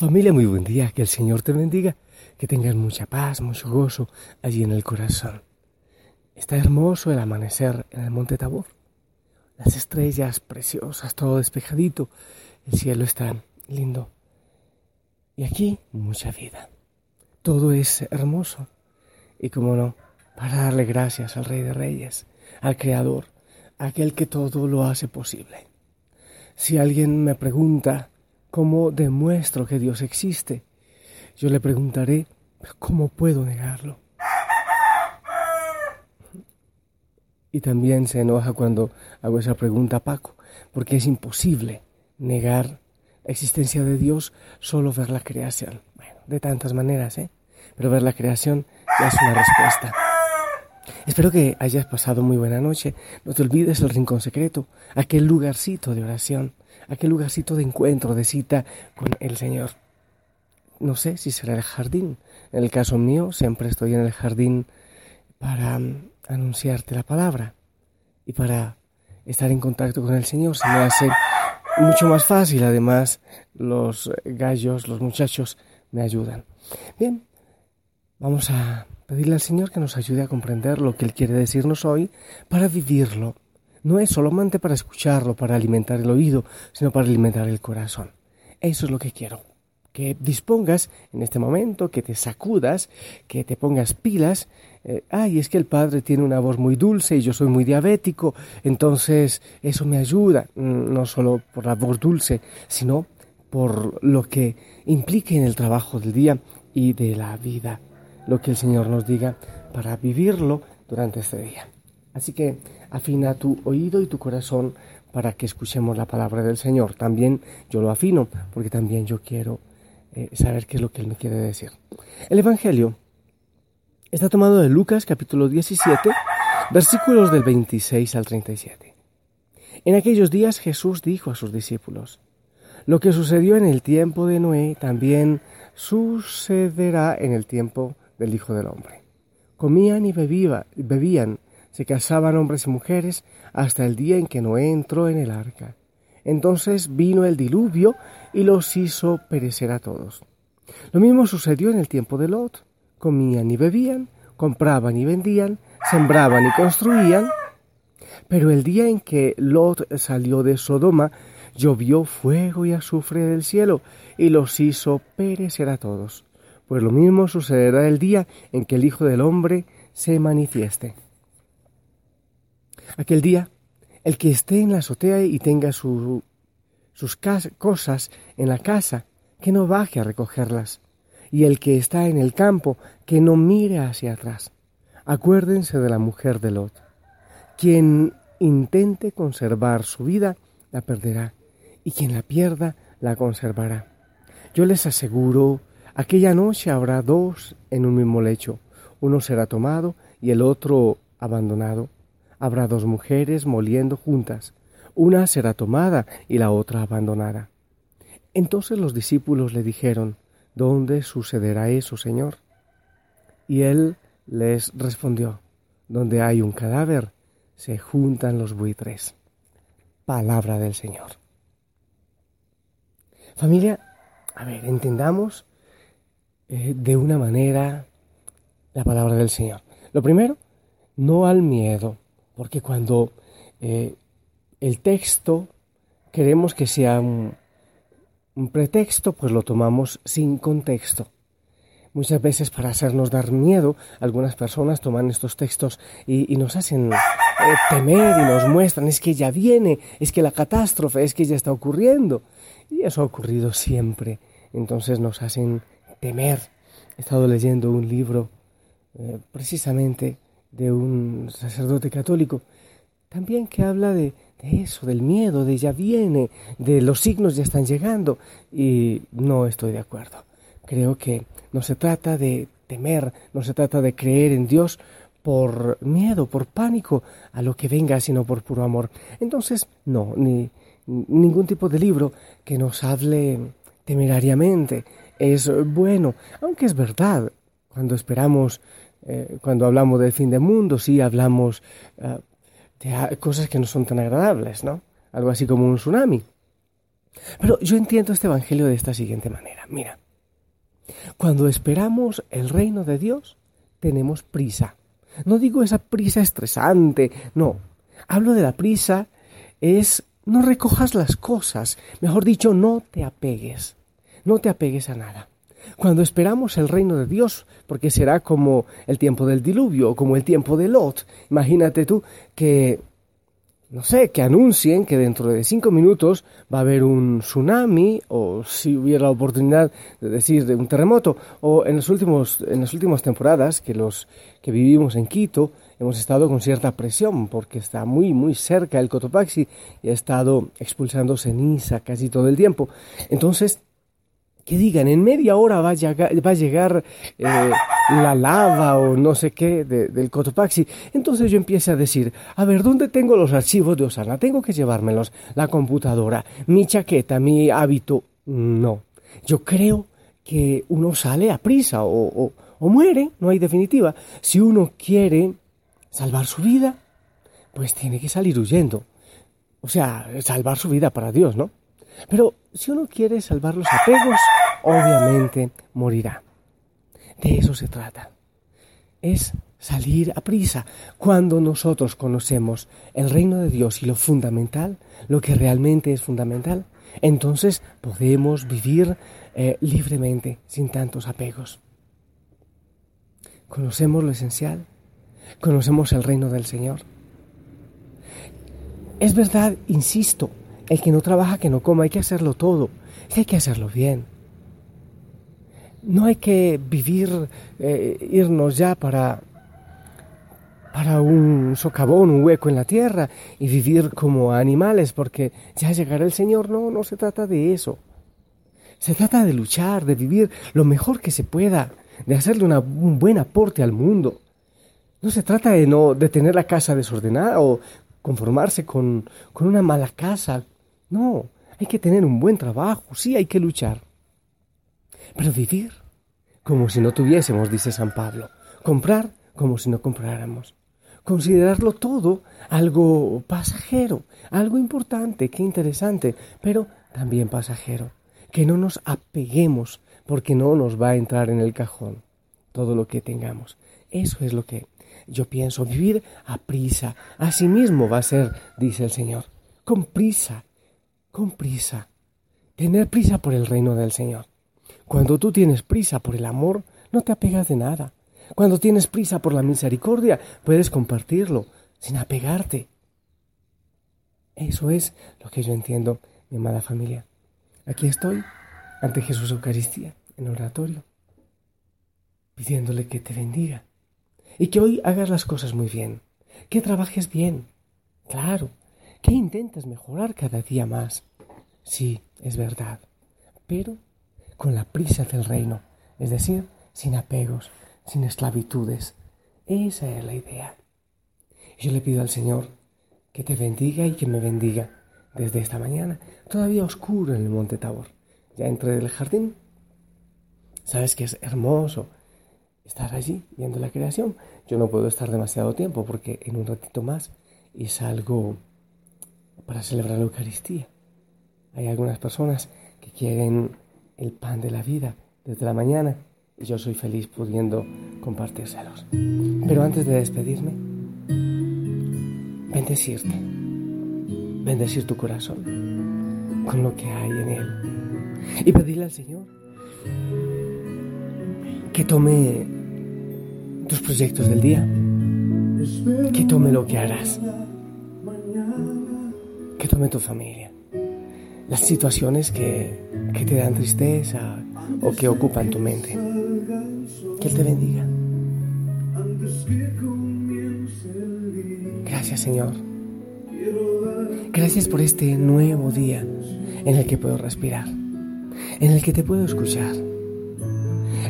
Familia, muy buen día, que el Señor te bendiga, que tengas mucha paz, mucho gozo allí en el corazón. Está hermoso el amanecer en el monte Tabor. Las estrellas preciosas, todo despejadito, el cielo está lindo. Y aquí mucha vida. Todo es hermoso. Y como no, para darle gracias al Rey de Reyes, al Creador, aquel que todo lo hace posible. Si alguien me pregunta, ¿Cómo demuestro que Dios existe? Yo le preguntaré, ¿cómo puedo negarlo? Y también se enoja cuando hago esa pregunta Paco, porque es imposible negar la existencia de Dios, solo ver la creación. Bueno, de tantas maneras, ¿eh? Pero ver la creación ya es una respuesta. Espero que hayas pasado muy buena noche. No te olvides el rincón secreto, aquel lugarcito de oración, aquel lugarcito de encuentro, de cita con el Señor. No sé si será el jardín. En el caso mío, siempre estoy en el jardín para mm, anunciarte la palabra y para estar en contacto con el Señor. Se me hace mucho más fácil. Además, los gallos, los muchachos me ayudan. Bien, vamos a pedirle al Señor que nos ayude a comprender lo que Él quiere decirnos hoy para vivirlo. No es solamente para escucharlo, para alimentar el oído, sino para alimentar el corazón. Eso es lo que quiero. Que dispongas en este momento, que te sacudas, que te pongas pilas. Eh, ay, es que el Padre tiene una voz muy dulce y yo soy muy diabético, entonces eso me ayuda, mm, no solo por la voz dulce, sino por lo que implique en el trabajo del día y de la vida lo que el Señor nos diga para vivirlo durante este día. Así que afina tu oído y tu corazón para que escuchemos la palabra del Señor. También yo lo afino porque también yo quiero eh, saber qué es lo que Él me quiere decir. El Evangelio está tomado de Lucas capítulo 17, versículos del 26 al 37. En aquellos días Jesús dijo a sus discípulos, lo que sucedió en el tiempo de Noé también sucederá en el tiempo del Hijo del Hombre. Comían y bebían, se casaban hombres y mujeres hasta el día en que Noé entró en el arca. Entonces vino el diluvio y los hizo perecer a todos. Lo mismo sucedió en el tiempo de Lot. Comían y bebían, compraban y vendían, sembraban y construían. Pero el día en que Lot salió de Sodoma, llovió fuego y azufre del cielo y los hizo perecer a todos pues lo mismo sucederá el día en que el Hijo del Hombre se manifieste. Aquel día, el que esté en la azotea y tenga sus cosas en la casa, que no baje a recogerlas, y el que está en el campo, que no mire hacia atrás. Acuérdense de la mujer de Lot. Quien intente conservar su vida, la perderá, y quien la pierda, la conservará. Yo les aseguro Aquella noche habrá dos en un mismo lecho, uno será tomado y el otro abandonado. Habrá dos mujeres moliendo juntas, una será tomada y la otra abandonada. Entonces los discípulos le dijeron, ¿Dónde sucederá eso, Señor? Y él les respondió, Donde hay un cadáver, se juntan los buitres. Palabra del Señor. Familia, a ver, entendamos eh, de una manera la palabra del Señor. Lo primero, no al miedo, porque cuando eh, el texto queremos que sea un, pretexto, pues lo tomamos sin contexto. Muchas veces para hacernos dar miedo, algunas personas toman estos textos y, nos hacen eh, temer y nos muestran, es que ya viene, es que la catástrofe, es que ya está ocurriendo. Y eso ha ocurrido siempre. Entonces nos hacen temer. He estado leyendo un libro eh, precisamente de un sacerdote católico, también que habla de, eso, del miedo, de ya viene, de los signos ya están llegando, y no estoy de acuerdo. Creo que no se trata de temer, no se trata de creer en Dios por miedo, por pánico a lo que venga, sino por puro amor. Entonces, no, ni ningún tipo de libro que nos hable temerariamente es bueno, aunque es verdad, cuando esperamos, eh, cuando hablamos del fin del mundo, sí hablamos eh, de cosas que no son tan agradables, ¿no? Algo así como un tsunami. Pero yo entiendo este Evangelio de esta siguiente manera. Mira, cuando esperamos el reino de Dios, tenemos prisa. No digo esa prisa estresante, no. Hablo de la prisa, es no recojas las cosas, mejor dicho, no te apegues, no te apegues a nada. Cuando esperamos el reino de Dios, porque será como el tiempo del diluvio, como el tiempo de Lot. Imagínate tú que no sé, que anuncien que dentro de cinco minutos va a haber un tsunami o si hubiera la oportunidad de decir de un terremoto o en los últimos en las últimas temporadas que los que vivimos en Quito hemos estado con cierta presión porque está muy muy cerca el Cotopaxi y ha estado expulsando ceniza casi todo el tiempo. Entonces que digan, en media hora va a llegar, eh, la lava o no sé qué del Cotopaxi. Entonces yo empiezo a decir, a ver, ¿dónde tengo los archivos de Osana? Tengo que llevármelos, la computadora, mi chaqueta, mi hábito. No, yo creo que uno sale a prisa o muere, no hay definitiva. Si uno quiere salvar su vida, pues tiene que salir huyendo. O sea, salvar su vida para Dios, ¿no? Pero si uno quiere salvar los apegos, obviamente morirá. De eso se trata. Es salir a prisa. Cuando nosotros conocemos el reino de Dios y lo fundamental, lo que realmente es fundamental, entonces podemos vivir eh, libremente, sin tantos apegos. Conocemos lo esencial, conocemos el reino del Señor. Es verdad, insisto, el que no trabaja, que no coma, hay que hacerlo todo, hay que hacerlo bien. No hay que vivir, eh, irnos ya para, para un socavón, un hueco en la tierra y vivir como animales porque ya llegará el Señor. No, no se trata de eso. Se trata de luchar, de vivir lo mejor que se pueda, de hacerle un buen aporte al mundo. No se trata de no de tener la casa desordenada o conformarse con, con una mala casa, no, hay que tener un buen trabajo, sí, hay que luchar. Pero vivir como si no tuviésemos, dice San Pablo. Comprar como si no compráramos. Considerarlo todo algo pasajero, algo importante, que interesante, pero también pasajero. Que no nos apeguemos porque no nos va a entrar en el cajón todo lo que tengamos. Eso es lo que yo pienso. Vivir a prisa. Así mismo va a ser, dice el Señor. Con prisa, con prisa. Tener prisa por el reino del Señor. Cuando tú tienes prisa por el amor, no te apegas de nada. Cuando tienes prisa por la misericordia, puedes compartirlo sin apegarte. Eso es lo que yo entiendo, mi amada familia. Aquí estoy, ante Jesús Eucaristía, en oratorio, pidiéndole que te bendiga y que hoy hagas las cosas muy bien, que trabajes bien, claro, ¿Qué intentas mejorar cada día más. Sí, es verdad, pero con la prisa del reino, es decir, sin apegos, sin esclavitudes. Esa es la idea. Yo le pido al Señor que te bendiga y que me bendiga desde esta mañana, todavía oscuro en el monte Tabor. Ya entré del jardín. Sabes que es hermoso estar allí viendo la creación. Yo no puedo estar demasiado tiempo porque en un ratito más y salgo para celebrar la Eucaristía. Hay algunas personas que quieren el pan de la vida desde la mañana yo soy feliz pudiendo compartírselos. Pero antes de despedirme, bendecirte, bendecir tu corazón con lo que hay en él y pedirle al Señor que tome tus proyectos del día, que tome lo que harás que tome tu familia. Las situaciones que, que te dan tristeza o que ocupan tu mente. Que Él te bendiga. Gracias Señor. Gracias por este nuevo día en el que puedo respirar, en el que te puedo escuchar.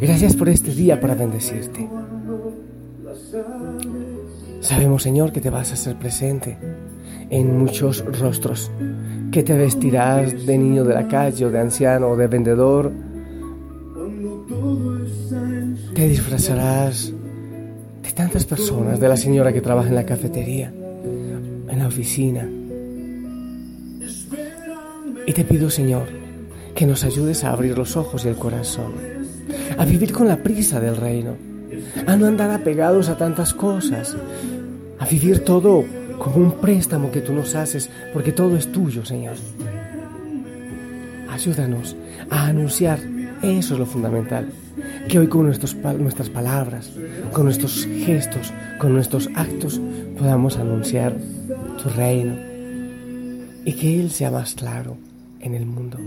Gracias por este día para bendecirte. Sabemos, Señor, que te vas a hacer presente en muchos rostros, que te vestirás de niño de la calle o de anciano o de vendedor, te disfrazarás de tantas personas, de la señora que trabaja en la cafetería, en la oficina. Y te pido, Señor, que nos ayudes a abrir los ojos y el corazón, a vivir con la prisa del reino, a no andar apegados a tantas cosas, a vivir todo como un préstamo que tú nos haces, porque todo es tuyo, Señor. Ayúdanos a anunciar, eso es lo fundamental, que hoy con nuestras palabras, con nuestros gestos, con nuestros actos, podamos anunciar tu reino y que Él sea más claro en el mundo.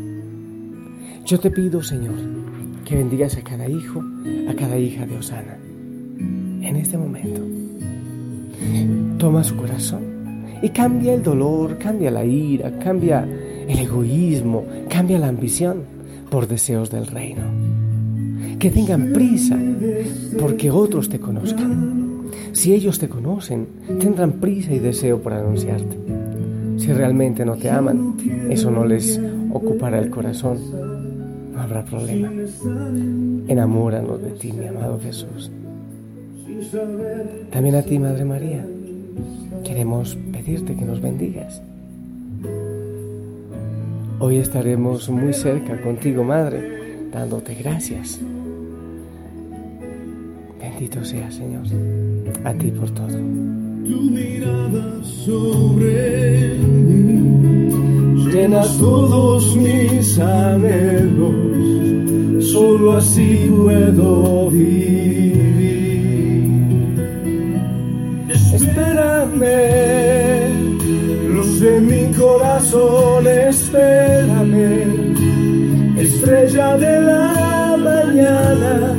Yo te pido, Señor, que bendigas a cada hijo, a cada hija de Osana, en este momento. Toma su corazón y cambia el dolor, cambia la ira, cambia el egoísmo, cambia la ambición por deseos del reino. Que tengan prisa porque otros te conozcan. Si ellos te conocen, tendrán prisa y deseo por anunciarte. Si realmente no te aman, eso no les ocupará el corazón. No habrá problema. Enamóranos de ti, mi amado Jesús. También a ti, Madre María, queremos pedirte que nos bendigas. Hoy estaremos muy cerca contigo, Madre, dándote gracias. Bendito sea, Señor, a ti por todo. Tu mirada sobre mí llena todos mis anhelos, solo así puedo vivir. Espérame, luz de mi corazón, espérame, estrella de la mañana,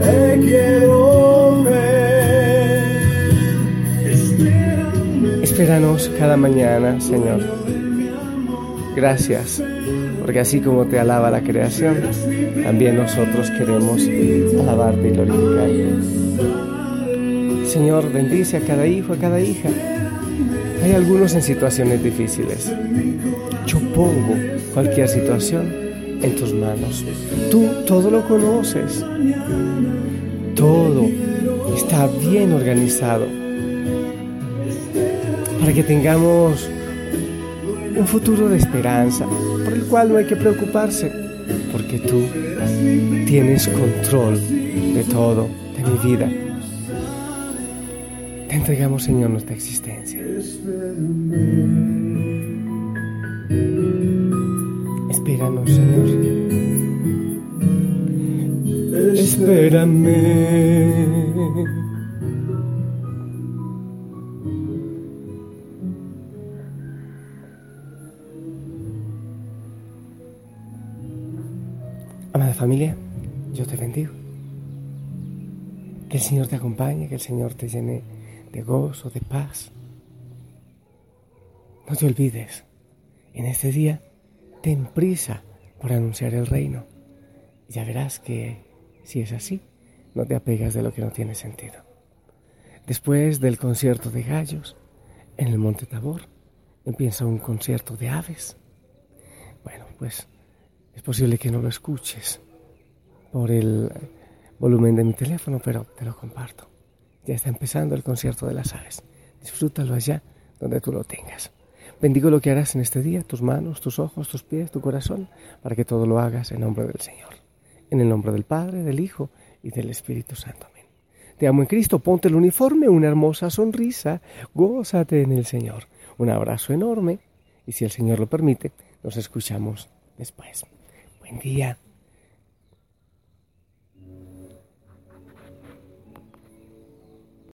te quiero ver. Espéranos cada mañana, Señor. Gracias, porque así como te alaba la creación, también nosotros queremos alabarte y glorificarte. Señor, bendice a cada hijo, a cada hija. Hay algunos en situaciones difíciles. Yo pongo cualquier situación en tus manos. Tú todo lo conoces. Todo está bien organizado para que tengamos un futuro de esperanza, por el cual no hay que preocuparse, porque tú tienes control de todo, de mi vida. Te entregamos, Señor, nuestra existencia. Espéranos, Señor. Espérame. Amada familia, yo te bendigo. Que el Señor te acompañe, que el Señor te llene de gozo, de paz. No te olvides, en este día ten prisa por anunciar el reino. Ya verás que si es así, no te apegas de lo que no tiene sentido. Después del concierto de gallos en el Monte Tabor, empieza un concierto de aves. Bueno, pues es posible que no lo escuches por el volumen de mi teléfono, pero te lo comparto. Ya está empezando el concierto de las aves. Disfrútalo allá donde tú lo tengas. Bendigo lo que harás en este día, tus manos, tus ojos, tus pies, tu corazón, para que todo lo hagas en nombre del Señor. En el nombre del Padre, del Hijo y del Espíritu Santo. Amén. Te amo en Cristo, ponte el uniforme, una hermosa sonrisa, gózate en el Señor. Un abrazo enorme y si el Señor lo permite, nos escuchamos después. Buen día.